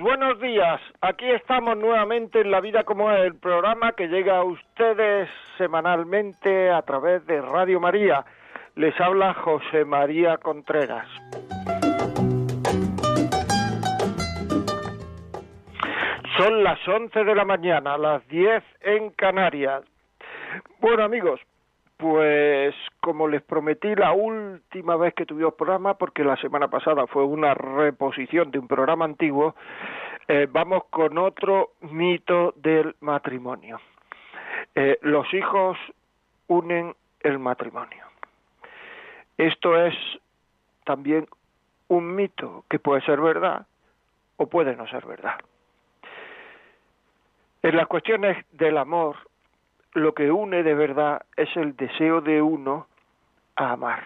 Buenos días. Aquí estamos nuevamente en La Vida como es, el programa que llega a ustedes semanalmente a través de Radio María. Les habla José María Contreras. Son las 11 de la mañana, las 10 en Canarias. Bueno amigos, pues como les prometí la última vez que tuvimos programa, porque la semana pasada fue una reposición de un programa antiguo, eh, vamos con otro mito del matrimonio. Eh, los hijos unen el matrimonio. Esto es también un mito que puede ser verdad o puede no ser verdad. En las cuestiones del amor lo que une de verdad es el deseo de uno a amar.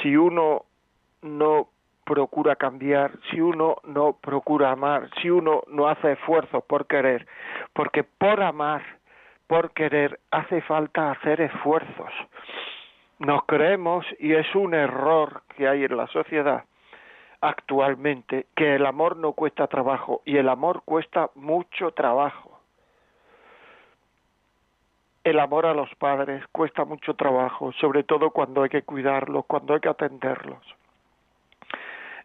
Si uno no procura cambiar, si uno no procura amar, si uno no hace esfuerzos por querer, porque por amar, por querer, hace falta hacer esfuerzos. Nos creemos, y es un error que hay en la sociedad actualmente, que el amor no cuesta trabajo, y el amor cuesta mucho trabajo el amor a los padres cuesta mucho trabajo, sobre todo cuando hay que cuidarlos, cuando hay que atenderlos.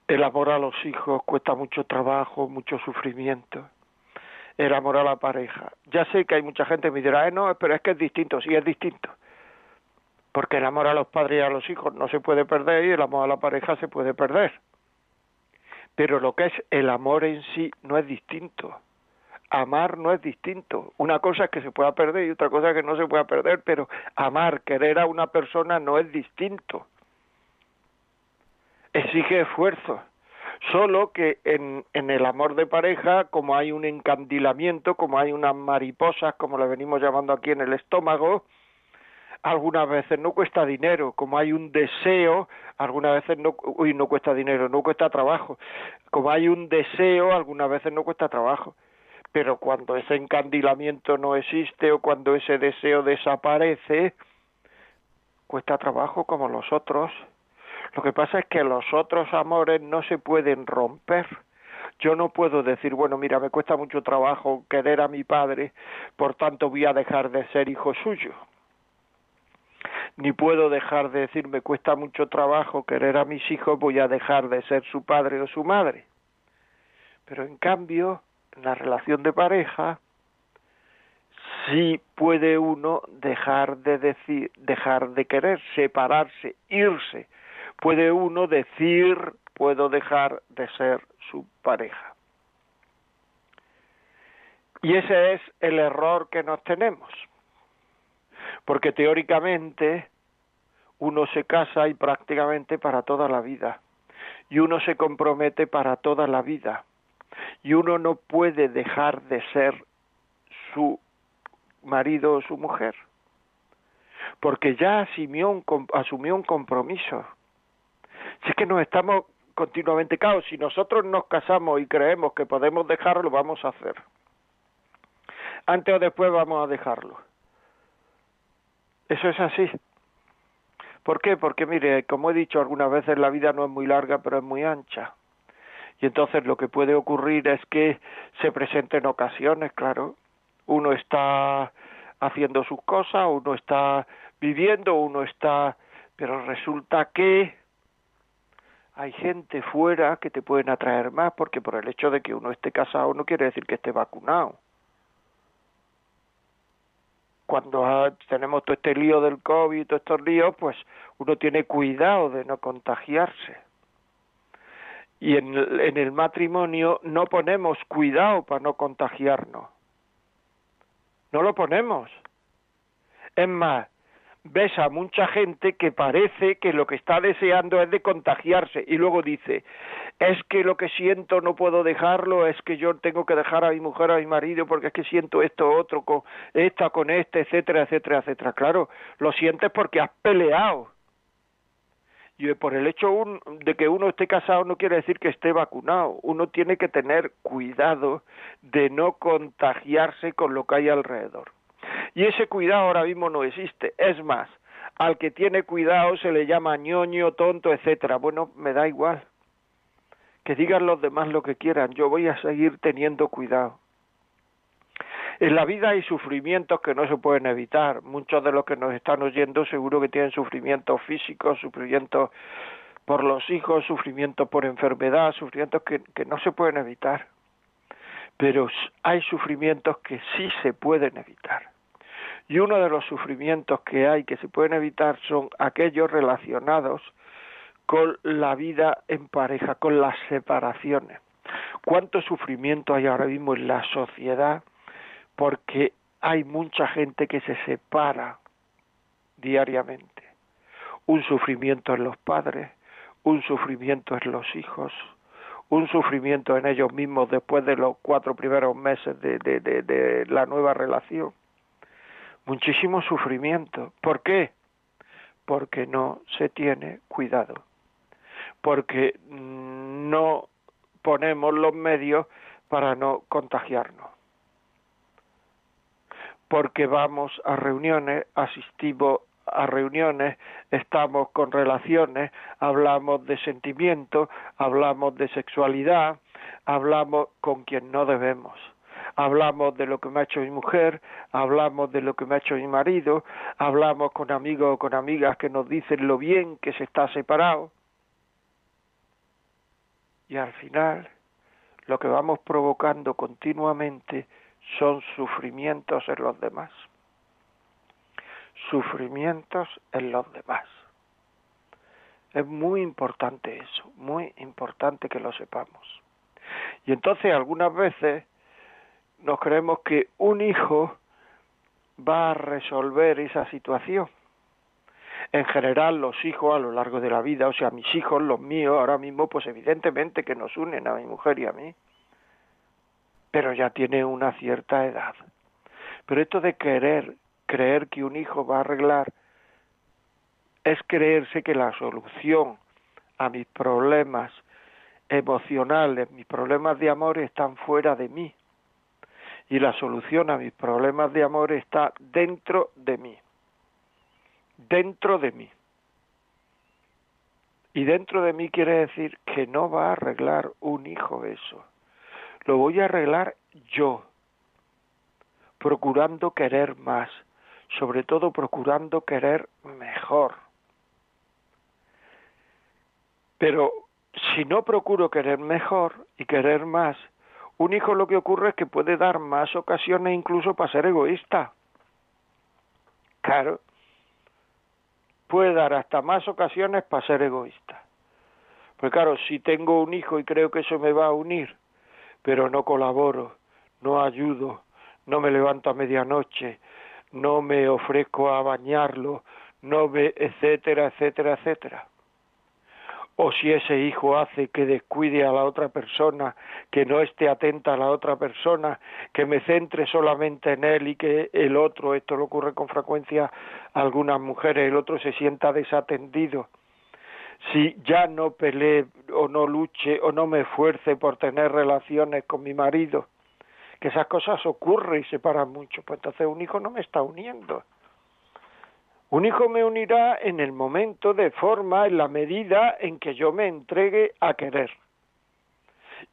El amor a los hijos cuesta mucho trabajo, mucho sufrimiento. El amor a la pareja. Ya sé que hay mucha gente que me dirá, eh, no, pero es que es distinto, sí es distinto. Porque el amor a los padres y a los hijos no se puede perder y el amor a la pareja se puede perder. Pero lo que es el amor en sí no es distinto amar no es distinto. Una cosa es que se pueda perder y otra cosa es que no se pueda perder, pero amar, querer a una persona no es distinto. Exige esfuerzo. Solo que en, en el amor de pareja, como hay un encandilamiento, como hay unas mariposas, como le venimos llamando aquí en el estómago, algunas veces no cuesta dinero, como hay un deseo, algunas veces no, uy, no cuesta dinero, no cuesta trabajo, como hay un deseo, algunas veces no cuesta trabajo pero cuando ese encandilamiento no existe o cuando ese deseo desaparece, cuesta trabajo como los otros. Lo que pasa es que los otros amores no se pueden romper. Yo no puedo decir, bueno, mira, me cuesta mucho trabajo querer a mi padre, por tanto voy a dejar de ser hijo suyo. Ni puedo dejar de decir, me cuesta mucho trabajo querer a mis hijos, voy a dejar de ser su padre o su madre. Pero en cambio, la relación de pareja, sí puede uno dejar de decir, dejar de querer, separarse, irse. Puede uno decir, puedo dejar de ser su pareja. Y ese es el error que nos tenemos. Porque teóricamente uno se casa y prácticamente para toda la vida. y uno se compromete para toda la vida y uno no puede dejar de ser su marido o su mujer porque ya asumió un, asumió un compromiso. Si es que nos estamos continuamente caos, si nosotros nos casamos y creemos que podemos dejarlo, vamos a hacer. Antes o después vamos a dejarlo. Eso es así. ¿Por qué? Porque mire, como he dicho algunas veces, la vida no es muy larga, pero es muy ancha. Y entonces lo que puede ocurrir es que se presenten ocasiones, claro. Uno está haciendo sus cosas, uno está viviendo, uno está, pero resulta que hay gente fuera que te pueden atraer más porque por el hecho de que uno esté casado no quiere decir que esté vacunado. Cuando tenemos todo este lío del COVID, todos estos líos, pues uno tiene cuidado de no contagiarse. Y en en el matrimonio no ponemos cuidado para no contagiarnos. No lo ponemos. Es más, ves a mucha gente que parece que lo que está deseando es de contagiarse y luego dice, es que lo que siento no puedo dejarlo, es que yo tengo que dejar a mi mujer, a mi marido, porque es que siento esto, otro, con esta, con este, etcétera, etcétera, etcétera. Claro, lo sientes porque has peleado. Y por el hecho de que uno esté casado no quiere decir que esté vacunado. Uno tiene que tener cuidado de no contagiarse con lo que hay alrededor. Y ese cuidado ahora mismo no existe. Es más, al que tiene cuidado se le llama ñoño, tonto, etcétera. Bueno, me da igual. Que digan los demás lo que quieran. Yo voy a seguir teniendo cuidado. En la vida hay sufrimientos que no se pueden evitar. Muchos de los que nos están oyendo seguro que tienen sufrimientos físicos, sufrimientos por los hijos, sufrimientos por enfermedad, sufrimientos que, no se pueden evitar. Pero hay sufrimientos que sí se pueden evitar. Y uno de los sufrimientos que hay que se pueden evitar son aquellos relacionados con la vida en pareja, con las separaciones. ¿Cuánto sufrimiento hay ahora mismo en la sociedad? Porque hay mucha gente que se separa diariamente. Un sufrimiento en los padres, un sufrimiento en los hijos, un sufrimiento en ellos mismos después de los cuatro primeros meses de, de, la nueva relación muchísimo sufrimiento. ¿Por qué? Porque no se tiene cuidado, porque no ponemos los medios para no contagiarnos, porque vamos a reuniones, asistimos a reuniones, estamos con relaciones, hablamos de sentimientos, hablamos de sexualidad, hablamos con quien no debemos hablamos de lo que me ha hecho mi mujer, hablamos de lo que me ha hecho mi marido, hablamos con amigos o con amigas que nos dicen lo bien que se está separado. Y al final, lo que vamos provocando continuamente son sufrimientos en los demás. Sufrimientos en los demás. Es muy importante eso, muy importante que lo sepamos. Y entonces algunas veces nos creemos que un hijo va a resolver esa situación. En general, los hijos a lo largo de la vida, o sea, mis hijos, los míos, ahora mismo, pues evidentemente que nos unen a mi mujer y a mí, pero ya tiene una cierta edad. Pero esto de querer, creer que un hijo va a arreglar, es creerse que la solución a mis problemas emocionales, mis problemas de amor están fuera de mí y la solución a mis problemas de amor está dentro de mí. Dentro de mí. Y dentro de mí quiere decir que no va a arreglar un hijo eso. Lo voy a arreglar yo, procurando querer más, sobre todo procurando querer mejor. Pero si no procuro querer mejor y querer más, un hijo lo que ocurre es que puede dar más ocasiones incluso para ser egoísta. Claro. Puede dar hasta más ocasiones para ser egoísta. Pues claro, si tengo un hijo y creo que eso me va a unir, pero no colaboro, no ayudo, no me levanto a medianoche, no me ofrezco a bañarlo, no me, etcétera, etcétera, etcétera. o si ese hijo hace que descuide a la otra persona, que no esté atenta a la otra persona, que me centre solamente en él y que el otro, esto le ocurre con frecuencia a algunas mujeres, el otro se sienta desatendido. Si ya no peleé o no luche o no me esfuerce por tener relaciones con mi marido, que esas cosas ocurren y se paran mucho, pues entonces un hijo no me está uniendo un hijo me unirá en el momento, de forma, en la medida en que yo me entregue a querer.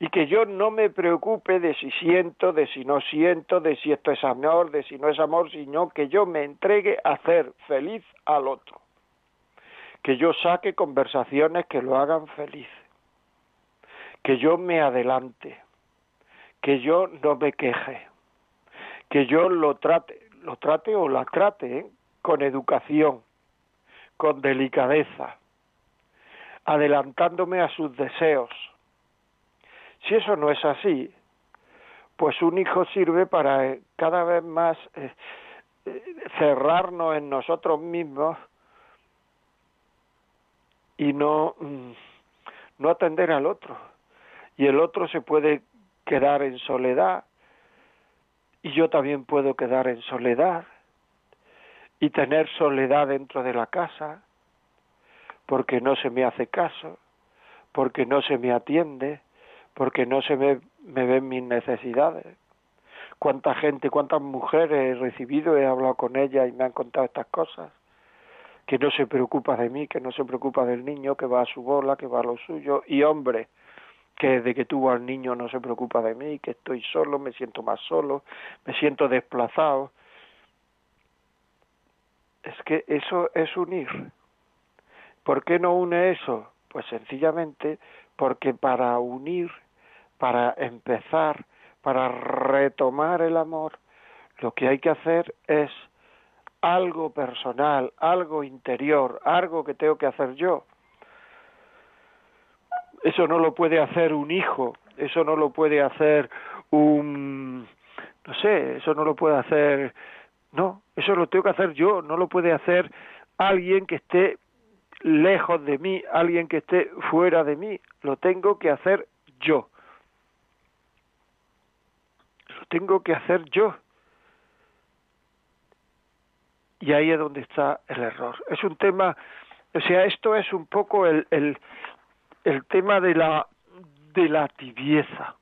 Y que yo no me preocupe de si siento, de si no siento, de si esto es amor, de si no es amor, sino que yo me entregue a hacer feliz al otro. Que yo saque conversaciones que lo hagan feliz. Que yo me adelante. Que yo no me queje. Que yo lo trate, lo trate o la trate, ¿eh? con educación, con delicadeza, adelantándome a sus deseos. Si eso no es así, pues un hijo sirve para eh, cada vez más eh, cerrarnos en nosotros mismos y no, mm, no atender al otro. Y el otro se puede quedar en soledad y yo también puedo quedar en soledad y tener soledad dentro de la casa, porque no se me hace caso, porque no se me atiende, porque no se me, me ven mis necesidades. Cuánta gente, cuántas mujeres he recibido, he hablado con ellas y me han contado estas cosas, que no se preocupa de mí, que no se preocupa del niño, que va a su bola, que va a lo suyo, y hombre, que desde que tuvo al niño no se preocupa de mí, que estoy solo, me siento más solo, me siento desplazado, es que eso es unir. ¿Por qué no une eso? Pues sencillamente porque para unir, para empezar, para retomar el amor, lo que hay que hacer es algo personal, algo interior, algo que tengo que hacer yo. Eso no lo puede hacer un hijo, eso no lo puede hacer un, no sé, eso no lo puede hacer no, eso lo tengo que hacer yo, no lo puede hacer alguien que esté lejos de mí, alguien que esté fuera de mí, lo tengo que hacer yo. Lo tengo que hacer yo. Y ahí es donde está el error. Es un tema, o sea, esto es un poco el, el, el tema de la, de la tibieza.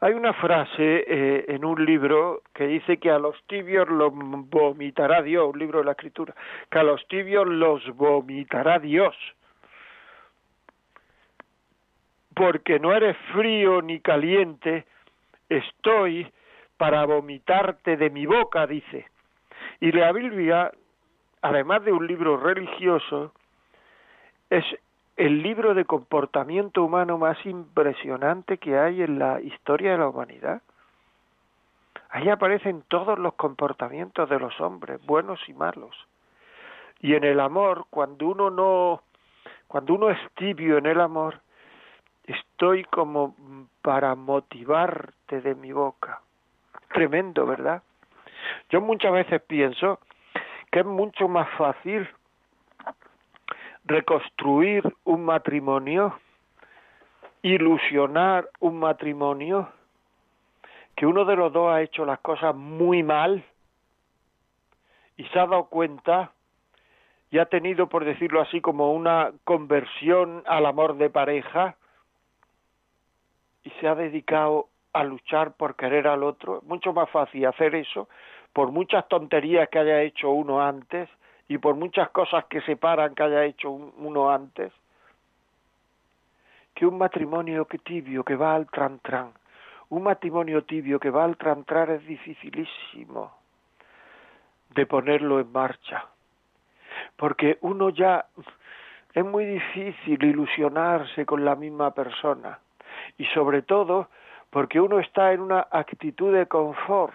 Hay una frase eh, en un libro que dice que a los tibios los vomitará Dios, un libro de la escritura, que a los tibios los vomitará Dios. Porque no eres frío ni caliente, estoy para vomitarte de mi boca, dice. Y la Biblia, además de un libro religioso, es el libro de comportamiento humano más impresionante que hay en la historia de la humanidad. Ahí aparecen todos los comportamientos de los hombres, buenos y malos. Y en el amor, cuando uno no, cuando uno es tibio en el amor, estoy como para motivarte de mi boca. Tremendo, ¿verdad? Yo muchas veces pienso que es mucho más fácil reconstruir un matrimonio, ilusionar un matrimonio, que uno de los dos ha hecho las cosas muy mal y se ha dado cuenta y ha tenido, por decirlo así, como una conversión al amor de pareja y se ha dedicado a luchar por querer al otro. Es mucho más fácil hacer eso por muchas tonterías que haya hecho uno antes y por muchas cosas que separan que haya hecho uno antes, que un matrimonio que tibio que va al tran tran, un matrimonio tibio que va al tran tran es dificilísimo de ponerlo en marcha, porque uno ya es muy difícil ilusionarse con la misma persona y sobre todo porque uno está en una actitud de confort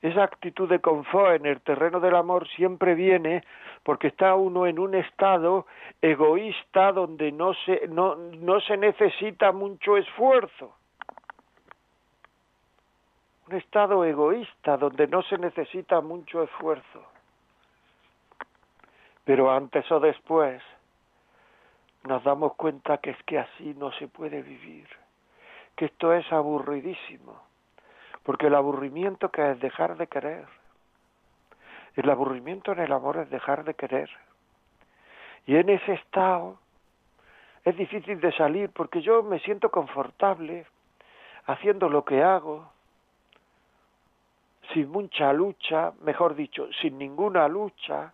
esa actitud de confort en el terreno del amor siempre viene porque está uno en un estado egoísta donde no se, no, no se necesita mucho esfuerzo. Un estado egoísta donde no se necesita mucho esfuerzo. Pero antes o después nos damos cuenta que es que así no se puede vivir, que esto es aburridísimo, porque el aburrimiento que es dejar de querer, el aburrimiento en el amor es dejar de querer. Y en ese estado es difícil de salir porque yo me siento confortable haciendo lo que hago, sin mucha lucha, mejor dicho, sin ninguna lucha,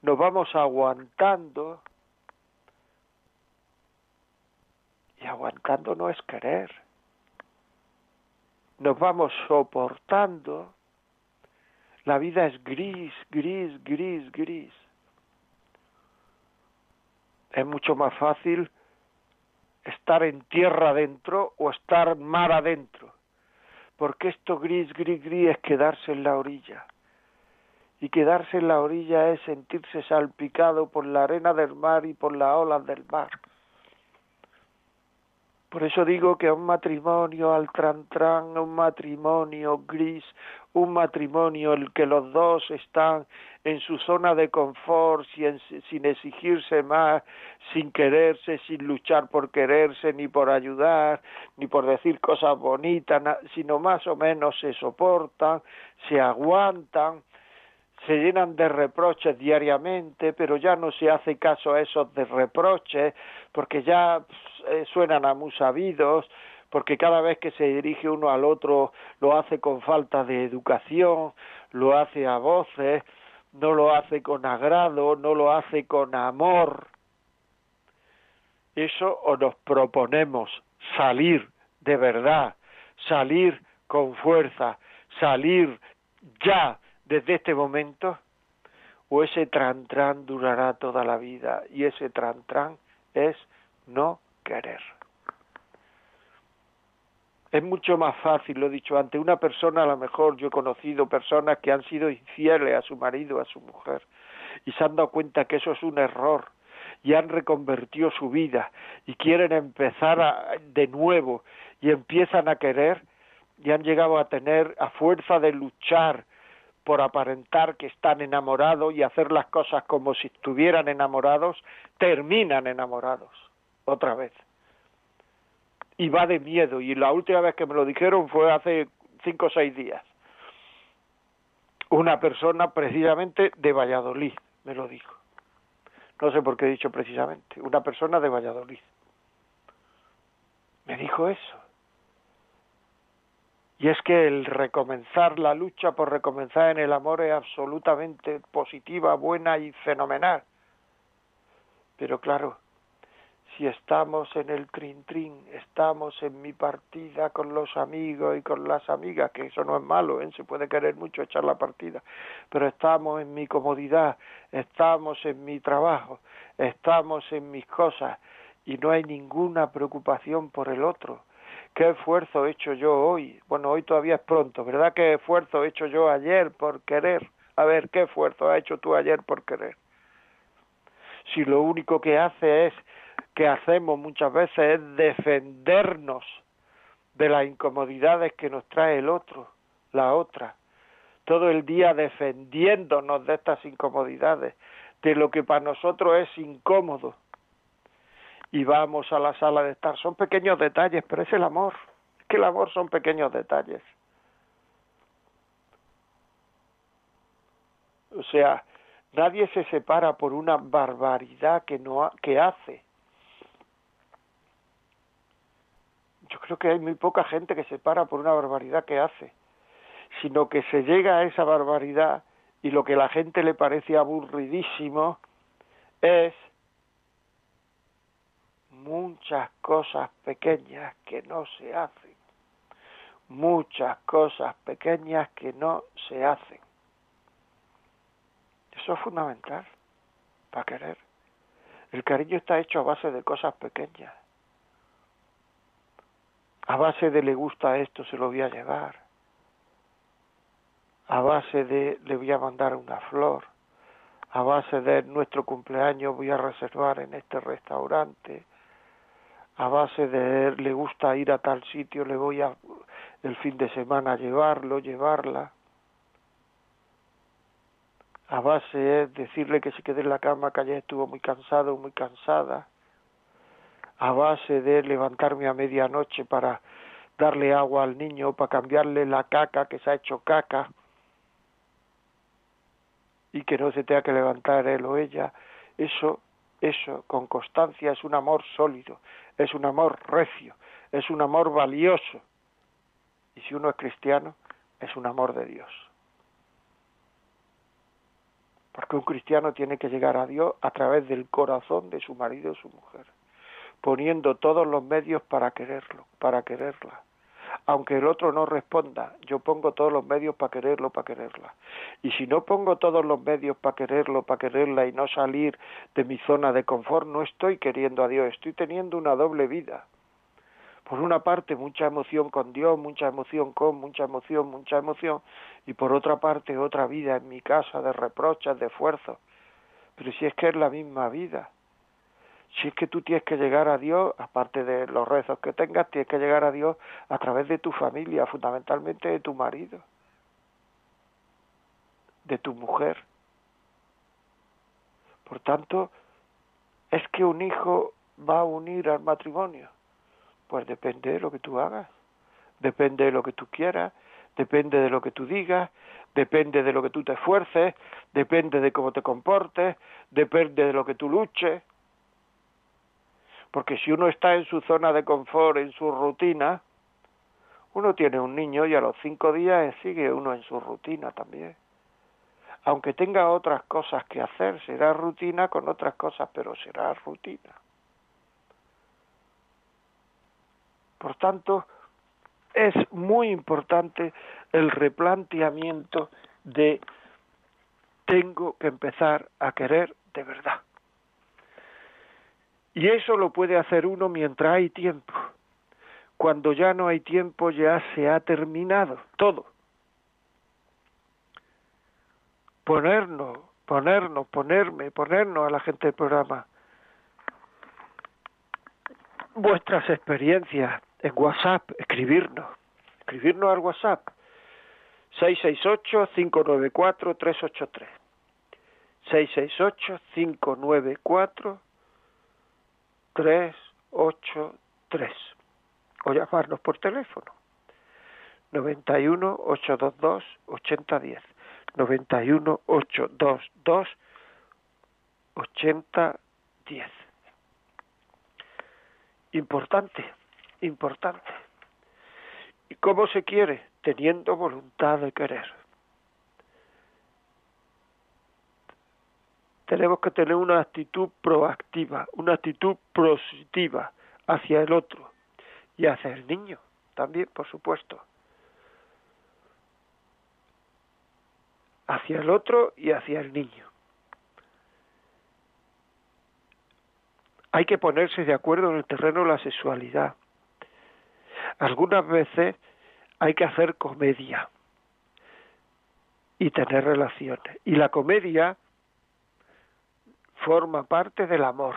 nos vamos aguantando. Y aguantando no es querer. Nos vamos soportando. La vida es gris, gris, gris, gris. Es mucho más fácil estar en tierra adentro o estar mar adentro. Porque esto gris, gris, gris es quedarse en la orilla y quedarse en la orilla es sentirse salpicado por la arena del mar y por las olas del mar. Por eso digo que un matrimonio al tran tran, un matrimonio gris, un matrimonio en el que los dos están en su zona de confort, sin exigirse más, sin quererse, sin luchar por quererse, ni por ayudar, ni por decir cosas bonitas, sino más o menos se soportan, se aguantan, se llenan de reproches diariamente, pero ya no se hace caso a esos reproches, porque ya eh, suenan a muy sabidos, porque cada vez que se dirige uno al otro lo hace con falta de educación, lo hace a voces, no lo hace con agrado, no lo hace con amor. Eso o nos proponemos salir de verdad, salir con fuerza, salir ya desde este momento o ese tran durará toda la vida y ese tran es no querer. Es mucho más fácil, lo he dicho antes, una persona a lo mejor, yo he conocido personas que han sido infieles a su marido, a su mujer, y se han dado cuenta que eso es un error, y han reconvertido su vida, y quieren empezar de nuevo, y empiezan a querer, y han llegado a tener, a fuerza de luchar, por aparentar que están enamorados y hacer las cosas como si estuvieran enamorados, terminan enamorados otra vez. Y va de miedo. Y la última vez que me lo dijeron fue hace cinco o seis días. Una persona precisamente de Valladolid me lo dijo. No sé por qué he dicho precisamente. Una persona de Valladolid. Me dijo eso. Y es que el recomenzar la lucha por recomenzar en el amor es absolutamente positiva, buena y fenomenal. Pero claro, si estamos en el trin trin, estamos en mi partida con los amigos y con las amigas, que eso no es malo, ¿eh? se puede querer mucho echar la partida, pero estamos en mi comodidad, estamos en mi trabajo, estamos en mis cosas y no hay ninguna preocupación por el otro qué esfuerzo he hecho yo hoy. Bueno, hoy todavía es pronto, ¿verdad? ¿Qué esfuerzo he hecho yo ayer por querer? A ver, ¿qué esfuerzo has hecho tú ayer por querer? Si lo único que hace es, que hacemos muchas veces es defendernos de las incomodidades que nos trae el otro, la otra. Todo el día defendiéndonos de estas incomodidades, de lo que para nosotros es incómodo y vamos a la sala de estar. Son pequeños detalles, pero es el amor. Es que el amor son pequeños detalles. O sea, nadie se separa por una barbaridad que no que hace. Yo creo que hay muy poca gente que se separa por una barbaridad que hace, sino que se llega a esa barbaridad y lo que la gente le parece aburridísimo es muchas cosas pequeñas que no se hacen, muchas cosas pequeñas que no se hacen. Eso es fundamental para querer. El cariño está hecho a base de cosas pequeñas. A base de le gusta esto, se lo voy a llevar. A base de le voy a mandar una flor. A base de nuestro cumpleaños voy a reservar en este restaurante a base de le gusta ir a tal sitio, le voy a el fin de semana a llevarlo, llevarla. A base de decirle que se quede en la cama, que ayer estuvo muy cansado, muy cansada, a base de levantarme a medianoche para darle agua al niño, para cambiarle la caca que se ha hecho caca y que no se tenga que levantar él o ella, eso, eso con constancia es un amor sólido, es un amor recio, es un amor valioso. Y si uno es cristiano, es un amor de Dios. Porque un cristiano tiene que llegar a Dios a través del corazón de su marido o su mujer, poniendo todos los medios para quererlo, para quererla. Aunque el otro no responda, yo pongo todos los medios para quererlo, para quererla. Y si no pongo todos los medios para quererlo, para quererla y no salir de mi zona de confort, no estoy queriendo a Dios, estoy teniendo una doble vida por una parte mucha emoción con Dios, mucha emoción con, mucha emoción, mucha emoción, y por otra parte otra vida en mi casa de reproches, de esfuerzos. Pero si es que es la misma vida, si es que tú tienes que llegar a Dios, aparte de los rezos que tengas, tienes que llegar a Dios a través de tu familia, fundamentalmente de tu marido, de tu mujer. Por tanto, es que un hijo va a unir al matrimonio pues depende de lo que tú hagas, depende de lo que tú quieras, depende de lo que tú digas, depende de lo que tú te esfuerces, depende de cómo te comportes, depende de lo que tú luches. Porque si uno está en su zona de confort, en su rutina, uno tiene un niño y a los cinco días sigue uno en su rutina también. Aunque tenga otras cosas que hacer, será rutina con otras cosas, pero será rutina. Por tanto, es muy importante el replanteamiento de tengo que empezar a querer de verdad. Y eso lo puede hacer uno mientras hay tiempo. Cuando ya no hay tiempo ya se ha terminado todo. Ponernos, ponernos, ponerme, ponernos a la gente del programa vuestras experiencias, en WhatsApp, escribirnos, escribirnos al WhatsApp 668-594-383. 668-594-383. O llamarnos por teléfono. 91 822 8010. 91 822 8010. Importante importante. ¿Y cómo se quiere? Teniendo voluntad de querer. Tenemos que tener una actitud proactiva, una actitud positiva hacia el otro y hacia el niño también, por supuesto. Hacia el otro y hacia el niño. hay que ponerse de acuerdo en el terreno de la sexualidad. Algunas veces hay que hacer comedia y tener relaciones. Y la comedia forma parte del amor.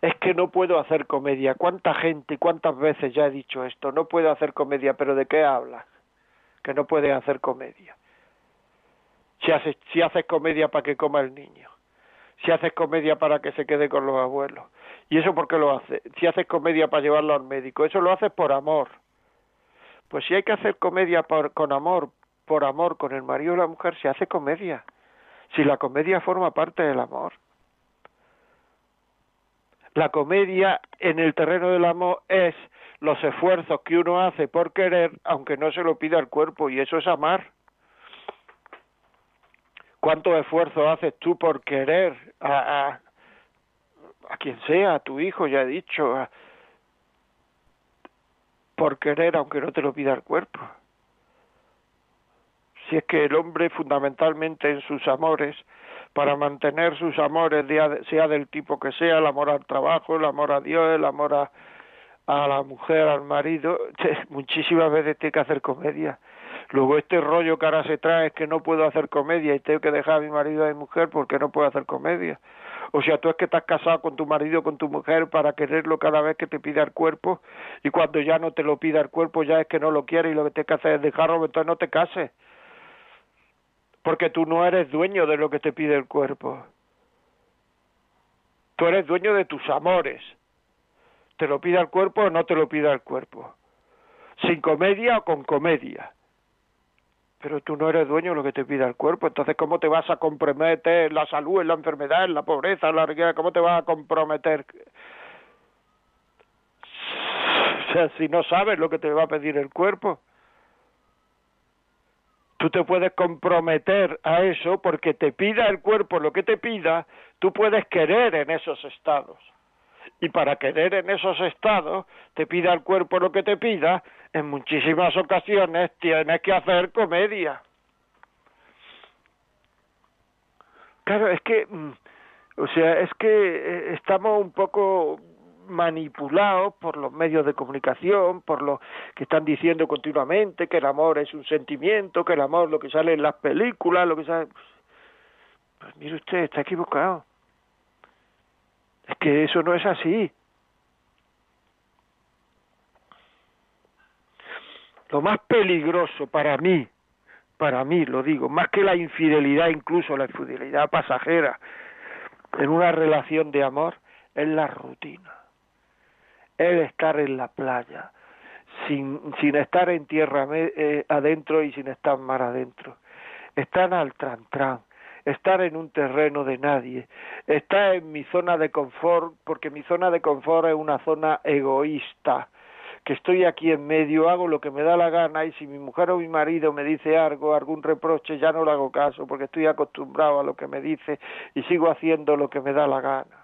Es que no puedo hacer comedia. ¿Cuánta gente y cuántas veces ya he dicho esto? No puedo hacer comedia, pero ¿de qué hablas? Que no puedes hacer comedia. Si haces, si haces comedia para que coma el niño si haces comedia para que se quede con los abuelos. ¿Y eso por qué lo haces? Si haces comedia para llevarlo al médico, eso lo haces por amor. Pues si hay que hacer comedia por, con amor, por amor con el marido o la mujer, se hace comedia. Si la comedia forma parte del amor. La comedia en el terreno del amor es los esfuerzos que uno hace por querer, aunque no se lo pida el cuerpo, y eso es amar. ¿Cuánto esfuerzo haces tú por querer a, a, quien sea, a tu hijo, ya he dicho, por querer aunque no te lo pida el cuerpo? Si es que el hombre fundamentalmente en sus amores, para mantener sus amores, sea del tipo que sea, el amor al trabajo, el amor a Dios, el amor a, a la mujer, al marido, muchísimas veces tiene que hacer comedia Luego este rollo que ahora se trae es que no puedo hacer comedia y tengo que dejar a mi marido y mi mujer porque no puedo hacer comedia. O sea, tú es que estás casado con tu marido, con tu mujer para quererlo cada vez que te pida el cuerpo y cuando ya no te lo pida el cuerpo ya es que no lo quiere y lo que tienes que hacer es dejarlo, entonces no te cases. Porque tú no eres dueño de lo que te pide el cuerpo. Tú eres dueño de tus amores, te lo pida el cuerpo o no te lo pida el cuerpo, sin comedia o con comedia. Pero tú no eres dueño de lo que te pida el cuerpo, entonces ¿cómo te vas a comprometer en la salud, en la enfermedad, en la pobreza, en la riqueza? ¿Cómo te vas a comprometer? Si no sabes lo que te va a pedir el cuerpo. Tú te puedes comprometer a eso porque te pida el cuerpo lo que te pida, tú puedes querer en esos estados. Y para querer en esos estados, te pida el cuerpo lo que te pida, en muchísimas ocasiones tienes que hacer comedia. Claro, es que, mm, o sea, es que eh, estamos un poco manipulados por los medios de comunicación, por lo que están diciendo continuamente que el amor es un sentimiento, que el amor lo que sale en las películas, lo que sale... Pues mire usted, está equivocado. Es que eso no es así. Lo más peligroso para mí, para mí lo digo, más que la infidelidad, incluso la infidelidad pasajera, en una relación de amor, es la rutina el estar en la playa, sin, sin estar en tierra eh, adentro y sin estar mar adentro. Estar al tran estar en un terreno de nadie, estar en mi zona de confort, porque mi zona de confort es una zona egoísta, que estoy aquí en medio, hago lo que me da la gana y si mi mujer o mi marido me dice algo, algún reproche, ya no le hago caso porque estoy acostumbrado a lo que me dice y sigo haciendo lo que me da la gana.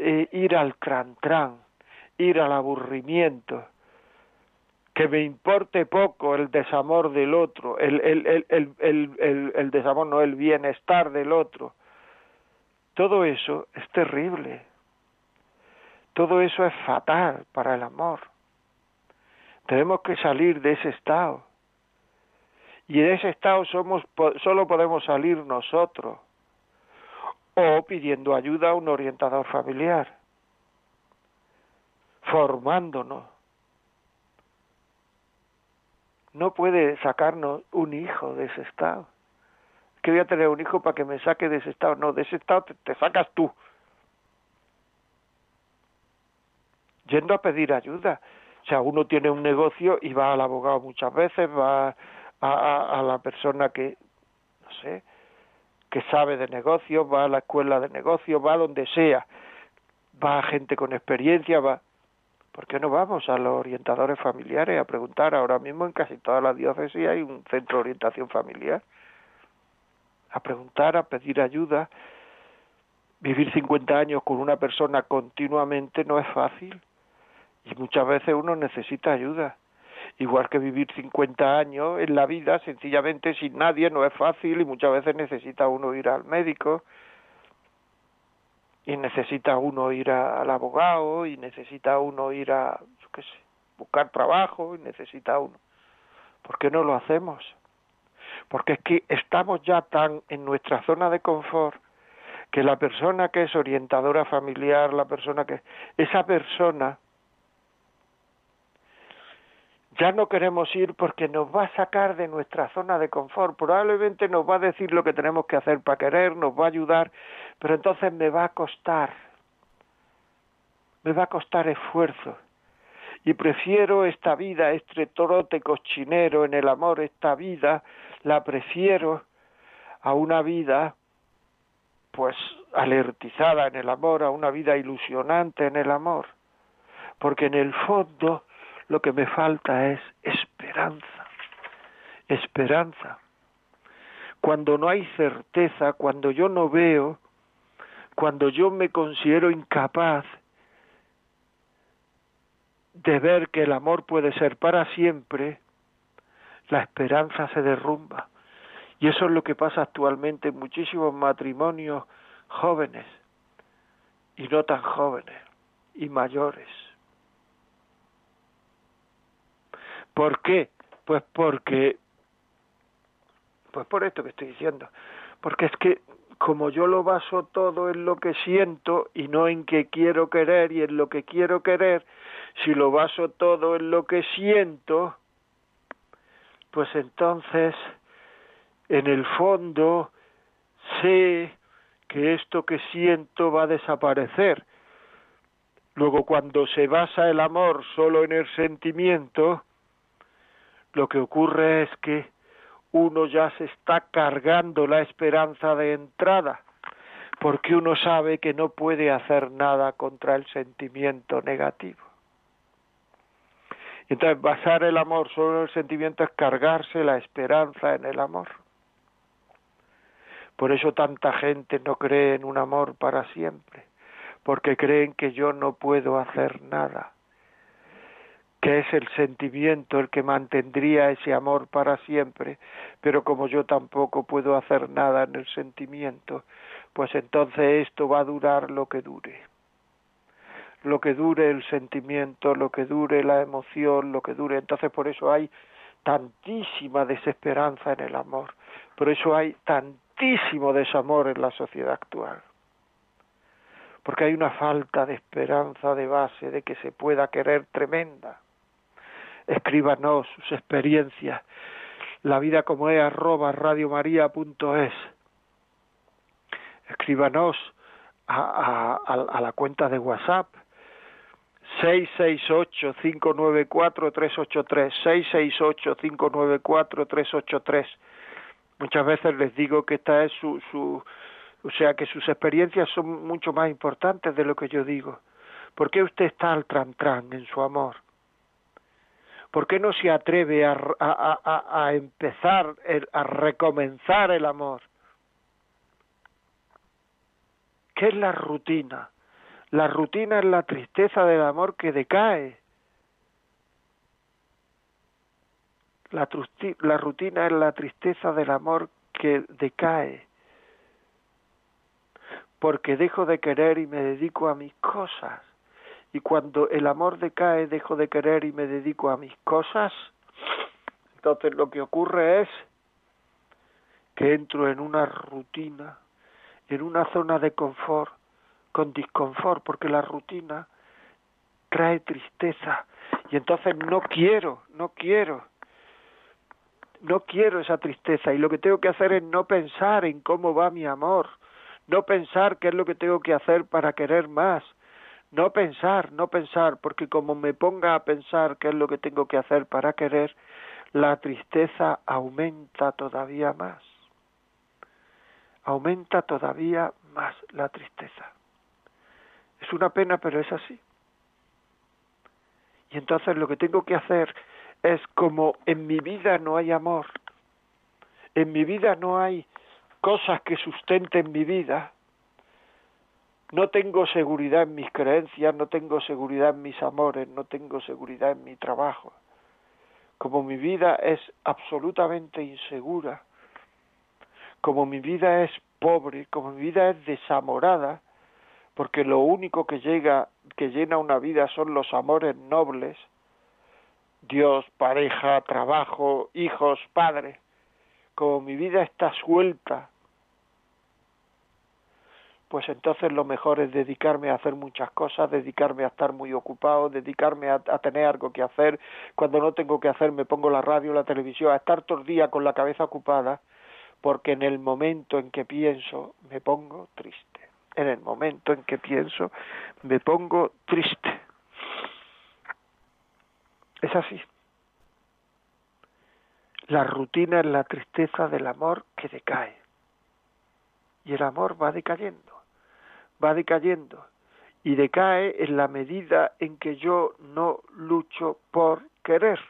Eh, ir al crantran, ir al aburrimiento, que me importe poco el desamor del otro, el, el, el, el, el desamor, no el bienestar del otro. Todo eso es terrible. Todo eso es fatal para el amor. Tenemos que salir de ese estado. Y de ese estado somos, solo podemos salir nosotros o pidiendo ayuda a un orientador familiar, formándonos. No puede sacarnos un hijo de ese estado. Que voy a tener un hijo para que me saque de ese estado. No, de ese estado te, sacas tú. Yendo a pedir ayuda. O sea, uno tiene un negocio y va al abogado muchas veces, va a, a la persona que, no sé, que sabe de negocios, va a la escuela de negocios, va donde sea, va a gente con experiencia, va... ¿Por qué no vamos a los orientadores familiares a preguntar? Ahora mismo en casi todas las diócesis hay un centro de orientación familiar. A preguntar, a pedir ayuda. Vivir 50 años con una persona continuamente no es fácil y muchas veces uno necesita ayuda igual que vivir 50 años en la vida sencillamente sin nadie no es fácil y muchas veces necesita uno ir al médico y necesita uno ir al abogado y necesita uno ir a qué sé, buscar trabajo y necesita uno. ¿Por qué no lo hacemos? Porque es que estamos ya tan en nuestra zona de confort que la persona que es orientadora familiar, la persona que esa persona ya no queremos ir porque nos va a sacar de nuestra zona de confort, probablemente nos va a decir lo que tenemos que hacer para querer, nos va a ayudar, pero entonces me va a costar, me va a costar esfuerzo. Y prefiero esta vida, este torote cochinero en el amor, esta vida, la prefiero a una vida pues alertizada en el amor, a una vida ilusionante en el amor. Porque en el fondo lo que me falta es esperanza, esperanza. Cuando no hay certeza, cuando yo no veo, cuando yo me considero incapaz de ver que el amor puede ser para siempre, la esperanza se derrumba. Y eso es lo que pasa actualmente en muchísimos matrimonios jóvenes y no tan jóvenes y mayores. ¿Por qué? Pues porque, pues por esto que estoy diciendo, porque es que como yo lo baso todo en lo que siento y no en que quiero querer y en lo que quiero querer, si lo baso todo en lo que siento, pues entonces en el fondo sé que esto que siento va a desaparecer. Luego, cuando se basa el amor solo en el sentimiento, lo que ocurre es que uno ya se está cargando la esperanza de entrada, porque uno sabe que no puede hacer nada contra el sentimiento negativo. Entonces, basar el amor solo en el sentimiento es cargarse la esperanza en el amor. Por eso tanta gente no cree en un amor para siempre, porque creen que yo no puedo hacer nada, que es el sentimiento el que mantendría ese amor para siempre, pero como yo tampoco puedo hacer nada en el sentimiento, pues entonces esto va a durar lo que dure lo que dure el sentimiento, lo que dure la emoción, lo que dure. Entonces por eso hay tantísima desesperanza en el amor, por eso hay tantísimo desamor en la sociedad actual, porque hay una falta de esperanza de base de que se pueda querer tremenda. Escríbanos sus experiencias, la vida como es arroba radiomaria.es. Escríbanos a, a, a la cuenta de WhatsApp 668-594-383, 668-594-383. Muchas veces les digo que esta es su, su, o sea, que sus experiencias son mucho más importantes de lo que yo digo. ¿Por qué usted está al tran tran en su amor? ¿Por qué no se atreve a, empezar, a recomenzar el amor? ¿Qué es la rutina? La rutina es la tristeza del amor que decae. La, la, rutina es la tristeza del amor que decae. Porque dejo de querer y me dedico a mis cosas. Y cuando el amor decae, dejo de querer y me dedico a mis cosas. Entonces lo que ocurre es que entro en una rutina, en una zona de confort con disconfort, porque la rutina trae tristeza. Y entonces no quiero, no quiero, no quiero esa tristeza. Y lo que tengo que hacer es no pensar en cómo va mi amor, no pensar qué es lo que tengo que hacer para querer más, no pensar, no pensar, porque como me ponga a pensar qué es lo que tengo que hacer para querer, la tristeza aumenta todavía más, aumenta todavía más la tristeza. Es una pena, pero es así. Y entonces lo que tengo que hacer es como en mi vida no hay amor, en mi vida no hay cosas que sustenten mi vida, no tengo seguridad en mis creencias, no tengo seguridad en mis amores, no tengo seguridad en mi trabajo. Como mi vida es absolutamente insegura, como mi vida es pobre, como mi vida es desamorada, porque lo único que llega, que llena una vida son los amores nobles, Dios, pareja, trabajo, hijos, padre. Como mi vida está suelta, pues entonces lo mejor es dedicarme a hacer muchas cosas, dedicarme a estar muy ocupado, dedicarme a, tener algo que hacer. Cuando no tengo que hacer me pongo la radio, la televisión, a estar todo el día con la cabeza ocupada, porque en el momento en que pienso me pongo triste en el momento en que pienso, me pongo triste. Es así. La rutina es la tristeza del amor que decae. Y el amor va decayendo, va decayendo. Y decae en la medida en que yo no lucho por querer.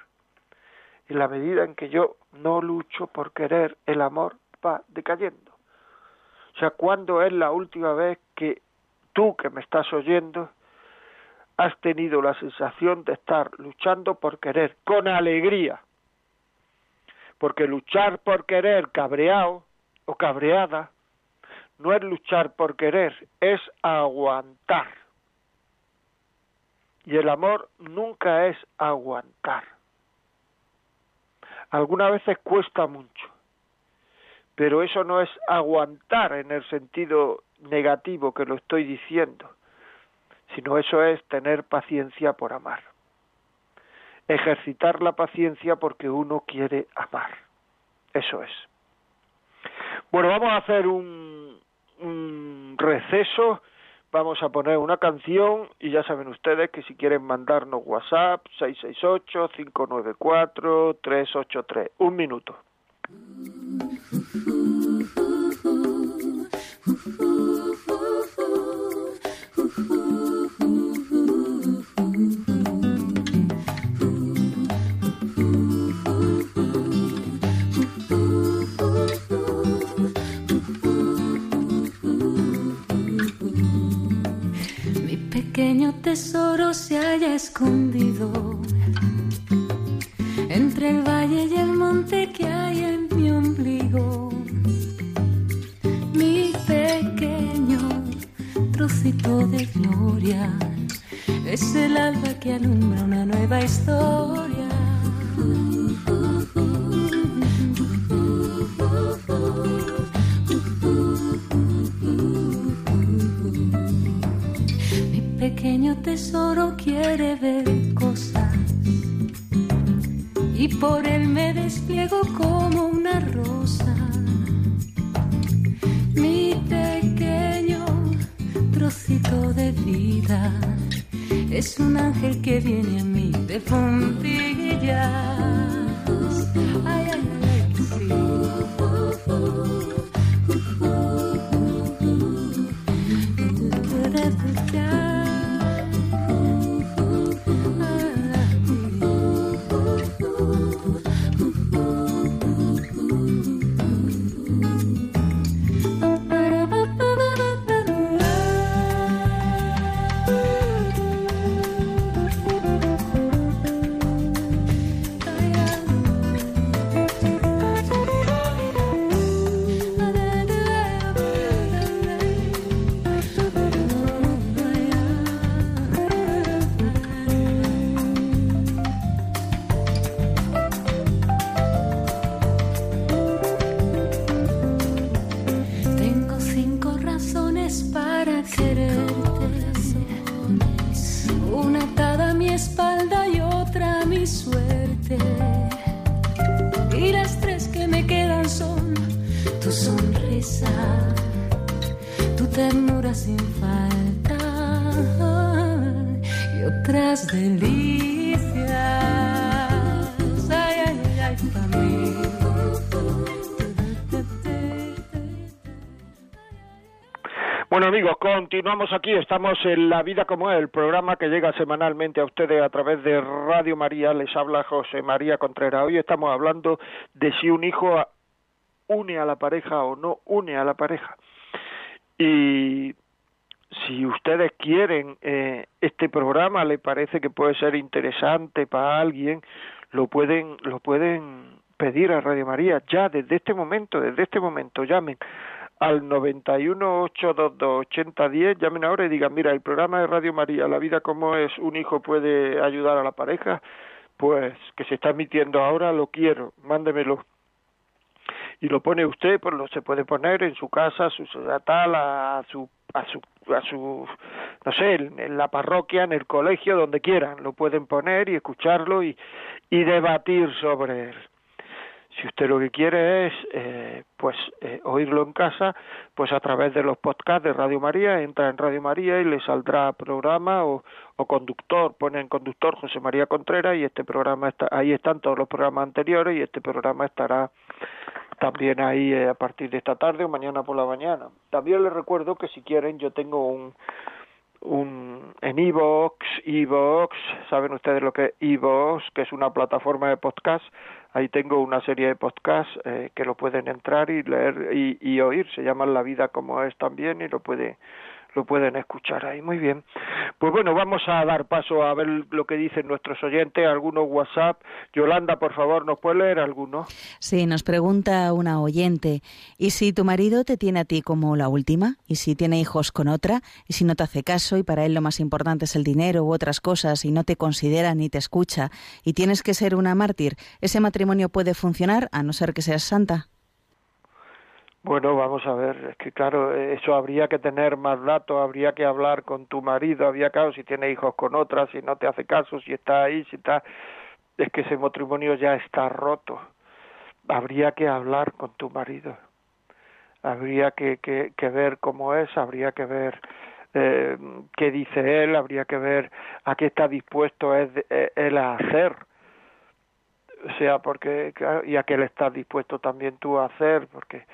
En la medida en que yo no lucho por querer, el amor va decayendo. O sea, ¿cuándo es la última vez que tú que me estás oyendo has tenido la sensación de estar luchando por querer, con alegría? Porque luchar por querer cabreado o cabreada no es luchar por querer, es aguantar. Y el amor nunca es aguantar. Algunas veces cuesta mucho pero eso no es aguantar en el sentido negativo que lo estoy diciendo, sino eso es tener paciencia por amar. Ejercitar la paciencia porque uno quiere amar. Eso es. Bueno, vamos a hacer un, un receso vamos a poner una canción y ya saben ustedes que si quieren mandarnos WhatsApp 668-594-383. Un minuto. Tesoro se haya escondido continuamos aquí, estamos en La Vida como es, el programa que llega semanalmente a ustedes a través de Radio María, les habla José María Contreras. Hoy estamos hablando de si un hijo une a la pareja o no une a la pareja. Y si ustedes quieren eh, este programa, le parece que puede ser interesante para alguien, lo pueden, lo pueden pedir a Radio María ya desde este momento, desde este momento, llamen al 91 822 8010, llamen ahora y digan, mira, el programa de Radio María, La vida como es, un hijo puede ayudar a la pareja, pues que se está emitiendo ahora, lo quiero, mándemelo. Y lo pone usted, pues lo se puede poner en su casa, a su tal, a su, a su, a su, no sé, en la parroquia, en el colegio, donde quieran, lo pueden poner y escucharlo y, y debatir sobre él. Si usted lo que quiere es, eh, pues, eh, oírlo en casa, pues a través de los podcasts de Radio María, entra en Radio María y le saldrá programa o, o conductor, pone en conductor José María Contreras y este programa está, ahí están todos los programas anteriores y este programa estará también ahí eh, a partir de esta tarde o mañana por la mañana. También les recuerdo que si quieren yo tengo un un en Evox, Evox, saben ustedes lo que es Evox, que es una plataforma de podcast Ahí tengo una serie de podcasts eh, que lo pueden entrar y leer y, y, oír. Se llaman La vida como es también y lo puede lo pueden escuchar ahí. Muy bien. Pues bueno, vamos a dar paso a ver lo que dicen nuestros oyentes, algunos WhatsApp. Yolanda, por favor, ¿nos puede leer alguno? Sí, nos pregunta una oyente, ¿y si tu marido te tiene a ti como la última? ¿Y si tiene hijos con otra? ¿Y si no te hace caso y para él lo más importante es el dinero u otras cosas y no te considera ni te escucha y tienes que ser una mártir? ¿Ese matrimonio puede funcionar a no ser que seas santa? Bueno, vamos a ver, es que claro, eso habría que tener más datos, habría que hablar con tu marido, había claro, si tiene hijos con otras, si no te hace caso, si está ahí, si está, es que ese matrimonio ya está roto. Habría que hablar con tu marido, habría que, que, que ver cómo es, habría que ver eh, qué dice él, habría que ver a qué está dispuesto eh, él a hacer. O sea, porque, y a qué le estás dispuesto también tú a hacer, porque,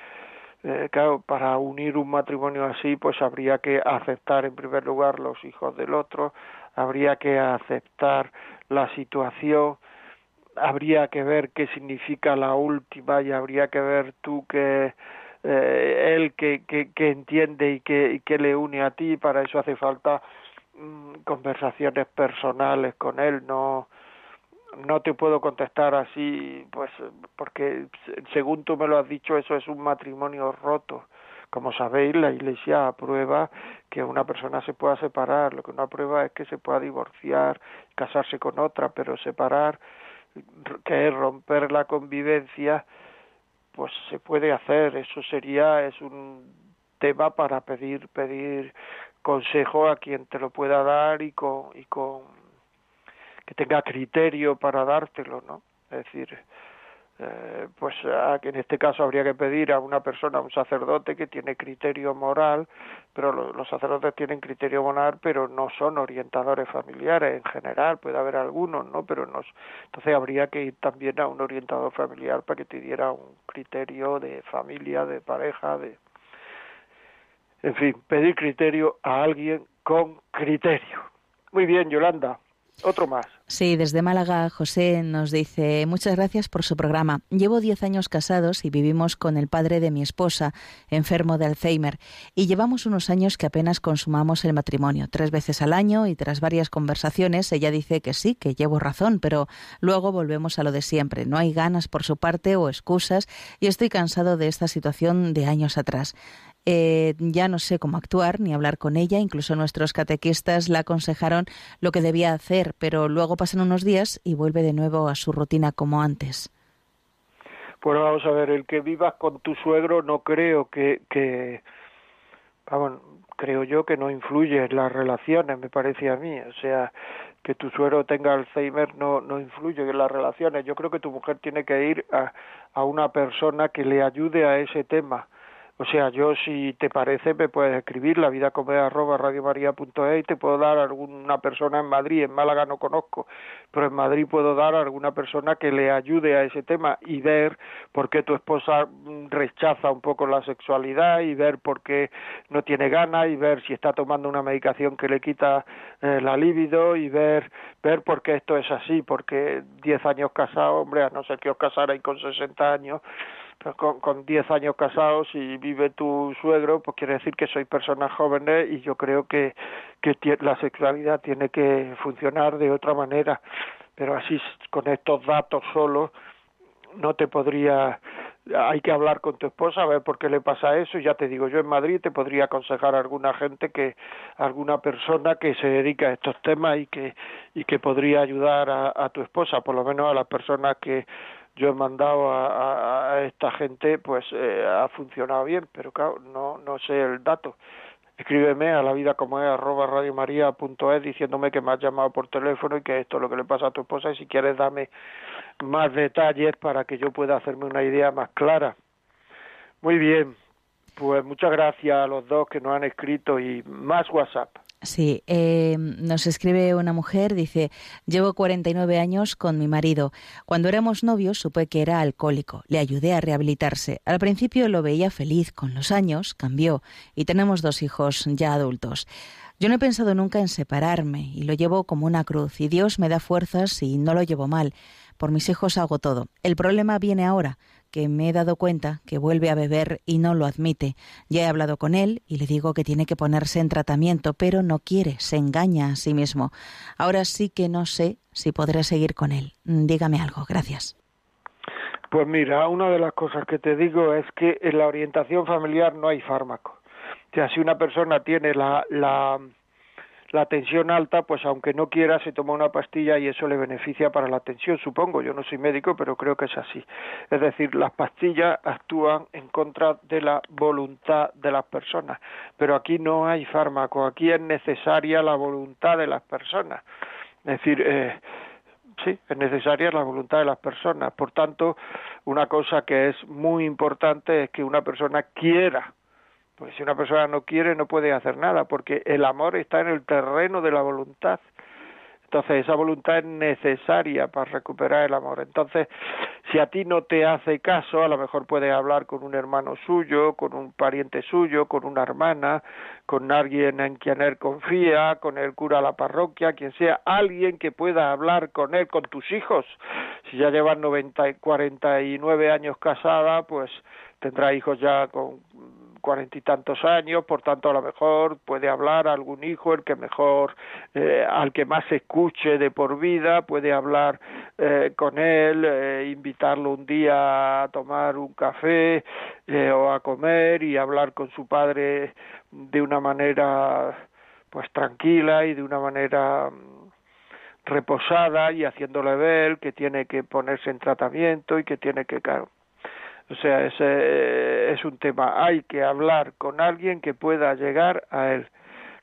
eh, claro, para unir un matrimonio así, pues habría que aceptar en primer lugar los hijos del otro, habría que aceptar la situación, habría que ver qué significa la última y habría que ver tú que eh, él que, que, que, entiende y que, y le une a ti, para eso hace falta mm, conversaciones personales con él, no no te puedo contestar así, pues porque según tú me lo has dicho, eso es un matrimonio roto. Como sabéis, la Iglesia aprueba que una persona se pueda separar, lo que no aprueba es que se pueda divorciar, casarse con otra, pero separar, que es romper la convivencia, pues se puede hacer eso sería es un tema para pedir pedir consejo a quien te lo pueda dar y con y con que tenga criterio para dártelo no es decir eh, pues en este caso habría que pedir a una persona, a un sacerdote que tiene criterio moral, pero los, sacerdotes tienen criterio moral, pero no son orientadores familiares en general, puede haber algunos, ¿no? Pero no, entonces habría que ir también a un orientador familiar para que te diera un criterio de familia, de pareja, de... En fin, pedir criterio a alguien con criterio. Muy bien, Yolanda. Otro más. Sí, desde Málaga, José nos dice, muchas gracias por su programa. Llevo diez años casados y vivimos con el padre de mi esposa, enfermo de Alzheimer, y llevamos unos años que apenas consumamos el matrimonio, tres veces al año, y tras varias conversaciones ella dice que sí, que llevo razón, pero luego volvemos a lo de siempre. No hay ganas por su parte o excusas, y estoy cansado de esta situación de años atrás. Eh, ya no sé cómo actuar ni hablar con ella, incluso nuestros catequistas la aconsejaron lo que debía hacer, pero luego pasan unos días y vuelve de nuevo a su rutina como antes. Pues vamos a ver, el que vivas con tu suegro no creo que, que vamos, creo yo que no influye en las relaciones, me parece a mí, o sea, que tu suegro tenga Alzheimer no, no influye en las relaciones, yo creo que tu mujer tiene que ir a, a una persona que le ayude a ese tema, o sea, yo si te parece me puedes escribir la vida arroba y te puedo dar alguna persona en Madrid, en Málaga no conozco, pero en Madrid puedo dar a alguna persona que le ayude a ese tema y ver por qué tu esposa rechaza un poco la sexualidad y ver por qué no tiene ganas y ver si está tomando una medicación que le quita eh, la libido y ver ver por qué esto es así, porque 10 años casado, hombre, a no ser que os casarais con 60 años, con, con 10 años casados y vive tu suegro, pues quiere decir que soy personas jóvenes y yo creo que, que la sexualidad tiene que funcionar de otra manera. Pero así, con estos datos solo, no te podría hay que hablar con tu esposa a ver por qué le pasa eso ya te digo yo en Madrid te podría aconsejar a alguna gente que alguna persona que se dedica a estos temas y que y que podría ayudar a, a tu esposa por lo menos a las personas que yo he mandado a, esta gente, pues eh, ha funcionado bien, pero claro, no, no sé el dato. Escríbeme a la vida como es arroba radiomaria.es diciéndome que me has llamado por teléfono y que esto es lo que le pasa a tu esposa y si quieres dame más detalles para que yo pueda hacerme una idea más clara. Muy bien, pues muchas gracias a los dos que nos han escrito y más WhatsApp. Sí, eh, nos escribe una mujer, dice, llevo 49 años con mi marido. Cuando éramos novios supe que era alcohólico. Le ayudé a rehabilitarse. Al principio lo veía feliz, con los años cambió y tenemos dos hijos ya adultos. Yo no he pensado nunca en separarme y lo llevo como una cruz y Dios me da fuerzas y no lo llevo mal. Por mis hijos hago todo. El problema viene ahora que me he dado cuenta que vuelve a beber y no lo admite. Ya he hablado con él y le digo que tiene que ponerse en tratamiento, pero no quiere, se engaña a sí mismo. Ahora sí que no sé si podré seguir con él. Dígame algo, gracias. Pues mira, una de las cosas que te digo es que en la orientación familiar no hay fármaco. O sea, si una persona tiene la, la la tensión alta, pues aunque no quiera, se toma una pastilla y eso le beneficia para la tensión, supongo. Yo no soy médico, pero creo que es así. Es decir, las pastillas actúan en contra de la voluntad de las personas, pero aquí no hay fármaco, aquí es necesaria la voluntad de las personas. Es decir, eh, sí, es necesaria la voluntad de las personas. Por tanto, una cosa que es muy importante es que una persona quiera Porque si una persona no quiere, no puede hacer nada, porque el amor está en el terreno de la voluntad. Entonces, esa voluntad es necesaria para recuperar el amor. Entonces, si a ti no te hace caso, a lo mejor puedes hablar con un hermano suyo, con un pariente suyo, con una hermana, con alguien en quien él confía, con el cura de la parroquia, quien sea, alguien que pueda hablar con él, con tus hijos. Si ya llevan 90, 49 años casada, pues tendrá hijos ya con cuarenta y tantos años, por tanto a lo mejor puede hablar algún hijo, el que mejor, eh, al que más escuche de por vida, puede hablar eh, con él, eh, invitarlo un día a tomar un café o a comer y hablar con su padre de una manera pues tranquila y de una manera mm, reposada y haciéndole ver que tiene que ponerse en tratamiento y que tiene que o sea, ese es un tema. Hay que hablar con alguien que pueda llegar a él.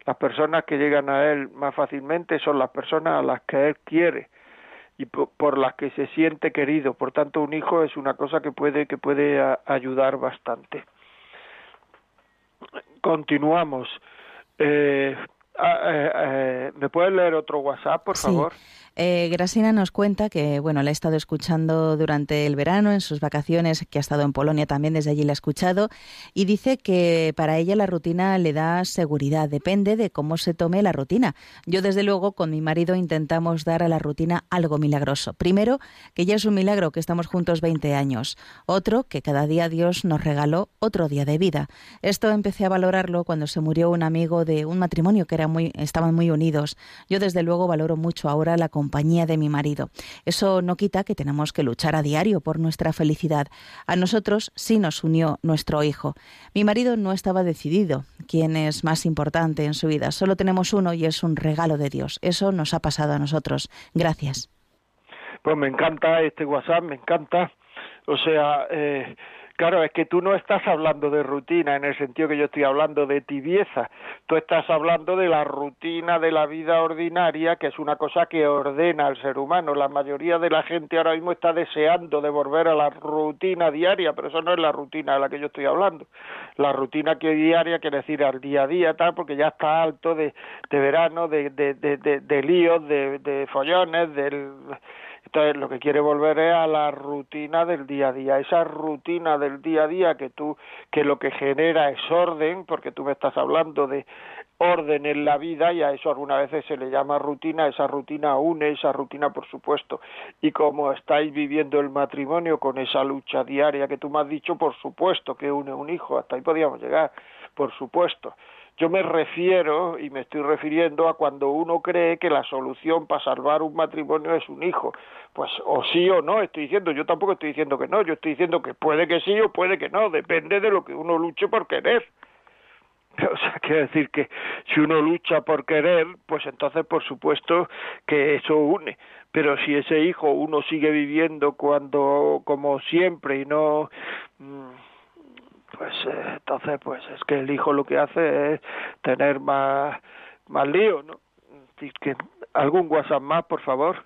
Las personas que llegan a él más fácilmente son las personas a las que él quiere y por, las que se siente querido. Por tanto, un hijo es una cosa que puede que puede ayudar bastante. Continuamos. Eh, ah, eh, eh, ¿Me puedes leer otro WhatsApp, por favor? Eh, Grasina nos cuenta que, bueno, la ha estado escuchando durante el verano, en sus vacaciones, que ha estado en Polonia también, desde allí la ha escuchado, y dice que para ella la rutina le da seguridad, depende de cómo se tome la rutina. Yo, desde luego, con mi marido intentamos dar a la rutina algo milagroso. Primero, que ya es un milagro que estamos juntos 20 años. Otro, que cada día Dios nos regaló otro día de vida. Esto empecé a valorarlo cuando se murió un amigo de un matrimonio que era muy, estaban muy unidos. Yo, desde luego, valoro mucho ahora la compañía de mi marido. Eso no quita que tenemos que luchar a diario por nuestra felicidad. A nosotros sí nos unió nuestro hijo. Mi marido no estaba decidido quién es más importante en su vida. Solo tenemos uno y es un regalo de Dios. Eso nos ha pasado a nosotros. Gracias. Pues me encanta este WhatsApp, me encanta. O sea, eh, Claro, es que tú no estás hablando de rutina en el sentido que yo estoy hablando de tibieza. Tú estás hablando de la rutina de la vida ordinaria, que es una cosa que ordena al ser humano. La mayoría de la gente ahora mismo está deseando de volver a la rutina diaria, pero eso no es la rutina de la que yo estoy hablando. La rutina que diaria quiere decir al día a día, tal, porque ya está alto de, verano, de, de líos, de, de follones, del entonces lo que quiere volver es a la rutina del día a día, esa rutina del día a día que tú, que lo que genera es orden, porque tú me estás hablando de orden en la vida y a eso algunas veces se le llama rutina, esa rutina une, esa rutina por supuesto. Y como estáis viviendo el matrimonio con esa lucha diaria que tú me has dicho, por supuesto que une un hijo, hasta ahí podíamos llegar, por supuesto. Yo me refiero y me estoy refiriendo a cuando uno cree que la solución para salvar un matrimonio es un hijo. Pues o sí o no, estoy diciendo, yo tampoco estoy diciendo que no, yo estoy diciendo que puede que sí o puede que no, depende de lo que uno luche por querer. O sea, quiere decir que si uno lucha por querer, pues entonces por supuesto que eso une. Pero si ese hijo uno sigue viviendo cuando como siempre y no mm, pues eh, entonces pues es que el hijo lo que hace es tener más más lío, ¿no? Que, ¿Algún WhatsApp más, por favor?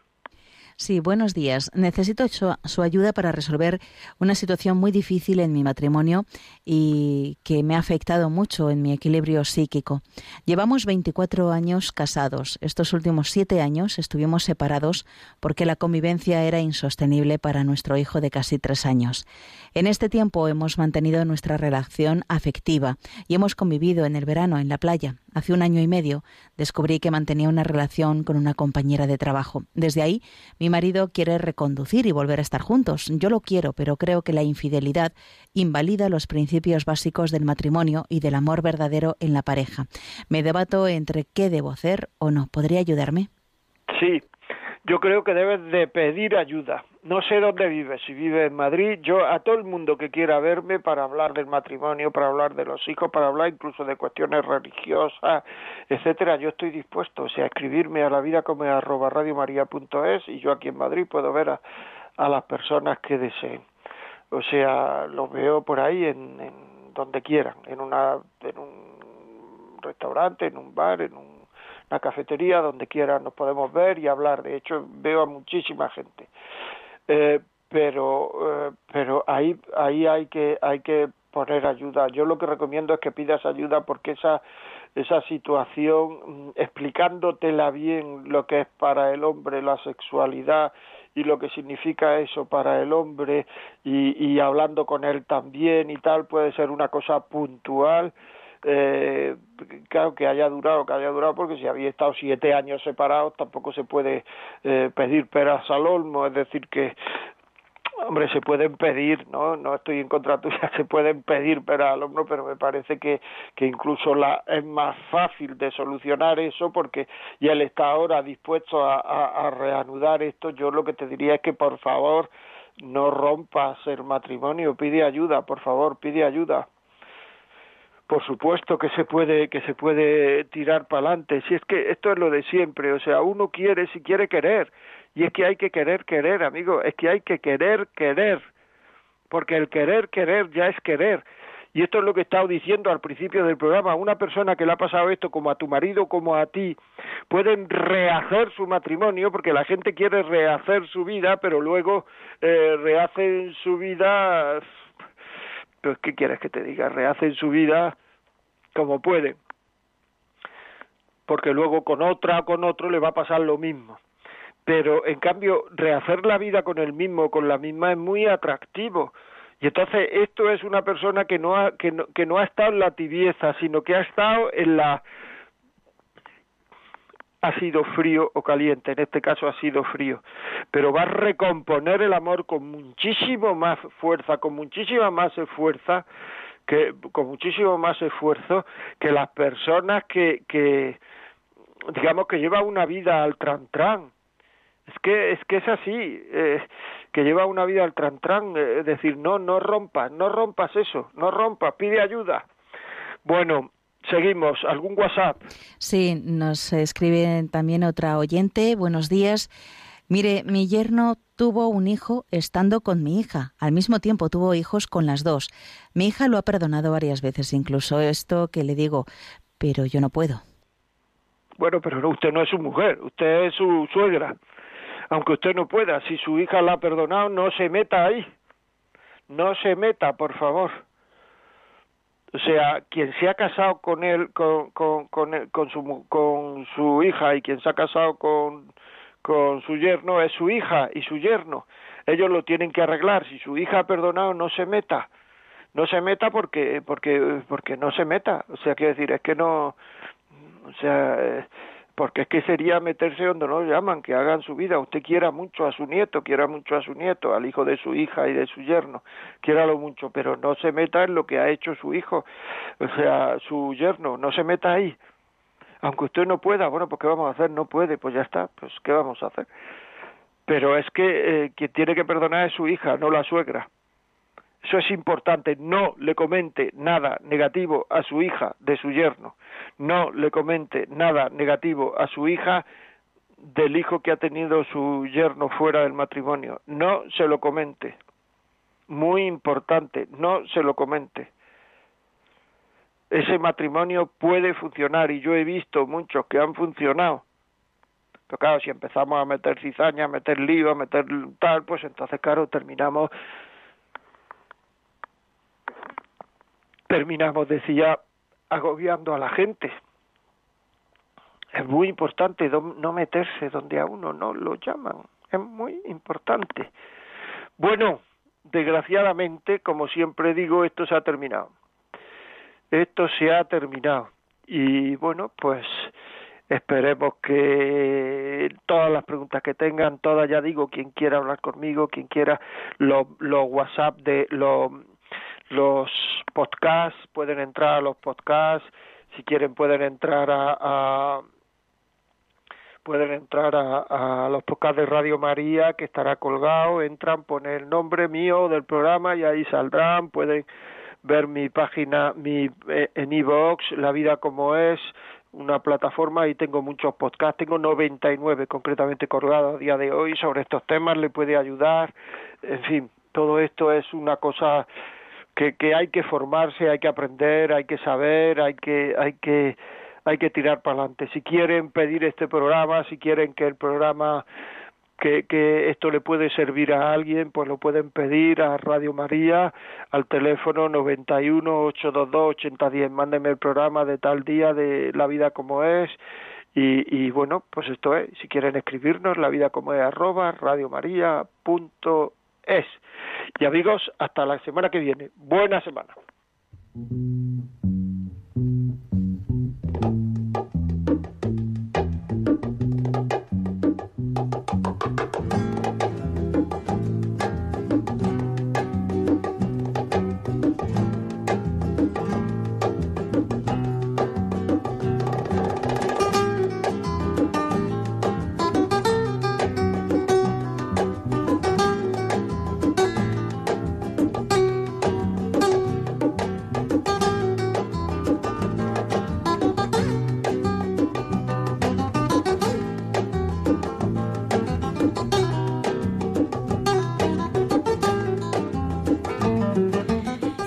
Sí, buenos días. Necesito su, ayuda para resolver una situación muy difícil en mi matrimonio y que me ha afectado mucho en mi equilibrio psíquico. Llevamos 24 años casados. Estos últimos siete años estuvimos separados porque la convivencia era insostenible para nuestro hijo de casi tres años. En este tiempo hemos mantenido nuestra relación afectiva y hemos convivido en el verano en la playa. Hace un año y medio descubrí que mantenía una relación con una compañera de trabajo. Desde ahí, mi marido quiere reconducir y volver a estar juntos. Yo lo quiero, pero creo que la infidelidad invalida los principios básicos del matrimonio y del amor verdadero en la pareja. Me debato entre qué debo hacer o no. ¿Podría ayudarme? Sí, yo creo que debes de pedir ayuda. No sé dónde vives, si vives en Madrid, yo a todo el mundo que quiera verme para hablar del matrimonio, para hablar de los hijos, para hablar incluso de cuestiones religiosas, etcétera, yo estoy dispuesto, o sea, escribirme a la vida como arroba radiomaria.es y yo aquí en Madrid puedo ver a, a las personas que deseen. O sea, los veo por ahí en, en donde quieran, en una en un restaurante, en un bar, en un la cafetería, donde quiera nos podemos ver y hablar. De hecho, veo a muchísima gente. Eh, pero eh, pero ahí ahí hay que hay que poner ayuda. Yo lo que recomiendo es que pidas ayuda porque esa esa situación, mm, explicándotela bien lo que es para el hombre la sexualidad y lo que significa eso para el hombre y, y hablando con él también y tal, puede ser una cosa puntual eh, claro que haya durado, que haya durado, porque si había estado siete años separados tampoco se puede eh, pedir peras al olmo, es decir que hombre, se pueden pedir, ¿no? No estoy en contra tuya, se pueden pedir peras al olmo, pero me parece que, que incluso la, es más fácil de solucionar eso porque ya él está ahora dispuesto a reanudar esto. Yo lo que te diría es que por favor no rompas el matrimonio, pide ayuda, por favor, pide ayuda por supuesto que se puede que se puede tirar para adelante si es que esto es lo de siempre o sea uno quiere si quiere querer y es que hay que querer querer amigo es que hay que querer querer porque el querer querer ya es querer. Y esto es lo que he estado diciendo al principio del programa una persona que le ha pasado esto como a tu marido como a ti pueden rehacer su matrimonio porque la gente quiere rehacer su vida pero luego eh, rehacen su vida pues, ¿qué quieres que te diga? Rehacen su vida como pueden. Porque luego con otra o con otro le va a pasar lo mismo. Pero en cambio, rehacer la vida con el mismo, con la misma, es muy atractivo. Y entonces esto es una persona que no ha, que no, que no ha estado en la tibieza, sino que ha estado en la ha sido frío o caliente, en este caso ha sido frío, pero va a recomponer el amor con muchísimo más fuerza, con muchísima más fuerza, que con muchísimo más esfuerzo que las personas que, que digamos que llevan una vida al tran tran. Es que es que es así, eh, que lleva una vida al tran tran, eh, decir, no no rompas, no rompas eso, no rompas, pide ayuda. Bueno, Seguimos. ¿Algún WhatsApp? Sí, nos escribe también otra oyente. Buenos días. Mire, mi yerno tuvo un hijo estando con mi hija. Al mismo tiempo tuvo hijos con las dos. Mi hija lo ha perdonado varias veces, incluso esto que le digo, pero yo no puedo. Bueno, pero usted no es su mujer, usted es su suegra. Aunque usted no pueda, si su hija la ha perdonado, no se meta ahí. No se meta, por favor. O sea, quien se ha casado con él, con, con, con, su, con su hija y quien se ha casado con, con su yerno es su hija y su yerno. Ellos lo tienen que arreglar. Si su hija ha perdonado, no se meta. No se meta porque, porque, porque no se meta. O sea, quiero decir, es que no, o sea, eh, porque es que sería meterse donde no llaman, que hagan su vida. Usted quiera mucho a su nieto, quiera mucho a su nieto, al hijo de su hija y de su yerno, quiéralo mucho, pero no se meta en lo que ha hecho su hijo, o sea, su yerno, no se meta ahí. Aunque usted no pueda, bueno, pues ¿qué vamos a hacer? No puede, pues ya está, pues ¿qué vamos a hacer? Pero es que eh, quien tiene que perdonar es su hija, no la suegra. Eso es importante, no le comente nada negativo a su hija de su yerno, no le comente nada negativo a su hija del hijo que ha tenido su yerno fuera del matrimonio, no se lo comente. Muy importante, no se lo comente. Ese matrimonio puede funcionar y yo he visto muchos que han funcionado. Pero claro, si empezamos a meter cizaña, a meter lío, a meter tal, pues entonces, claro, terminamos terminamos, decía, agobiando a la gente. Es muy importante no meterse donde a uno no lo llaman. Es muy importante. Bueno, desgraciadamente, como siempre digo, esto se ha terminado. Esto se ha terminado. Y bueno, pues esperemos que todas las preguntas que tengan, todas ya digo, quien quiera hablar conmigo, quien quiera los, WhatsApp de los los podcasts, pueden entrar a los podcasts, si quieren pueden entrar a, pueden entrar a, a, los podcasts de Radio María que estará colgado, entran, ponen el nombre mío del programa y ahí saldrán, pueden ver mi página mi eh, en iVoox, La vida como es, una plataforma. Y tengo muchos podcasts, tengo 99 concretamente colgados a día de hoy sobre estos temas, le puede ayudar, en fin, todo esto es una cosa que, que hay que formarse, hay que aprender, hay que saber, hay que, hay que, hay que tirar para adelante. Si quieren pedir este programa, si quieren que el programa que, que, esto le puede servir a alguien, pues lo pueden pedir a Radio María al teléfono 91 822 8010. Mándenme el programa de tal día de La vida como es. Y, y bueno, pues esto es, si quieren escribirnos, la vida como es arroba. Y amigos, hasta la semana que viene. Buena semana.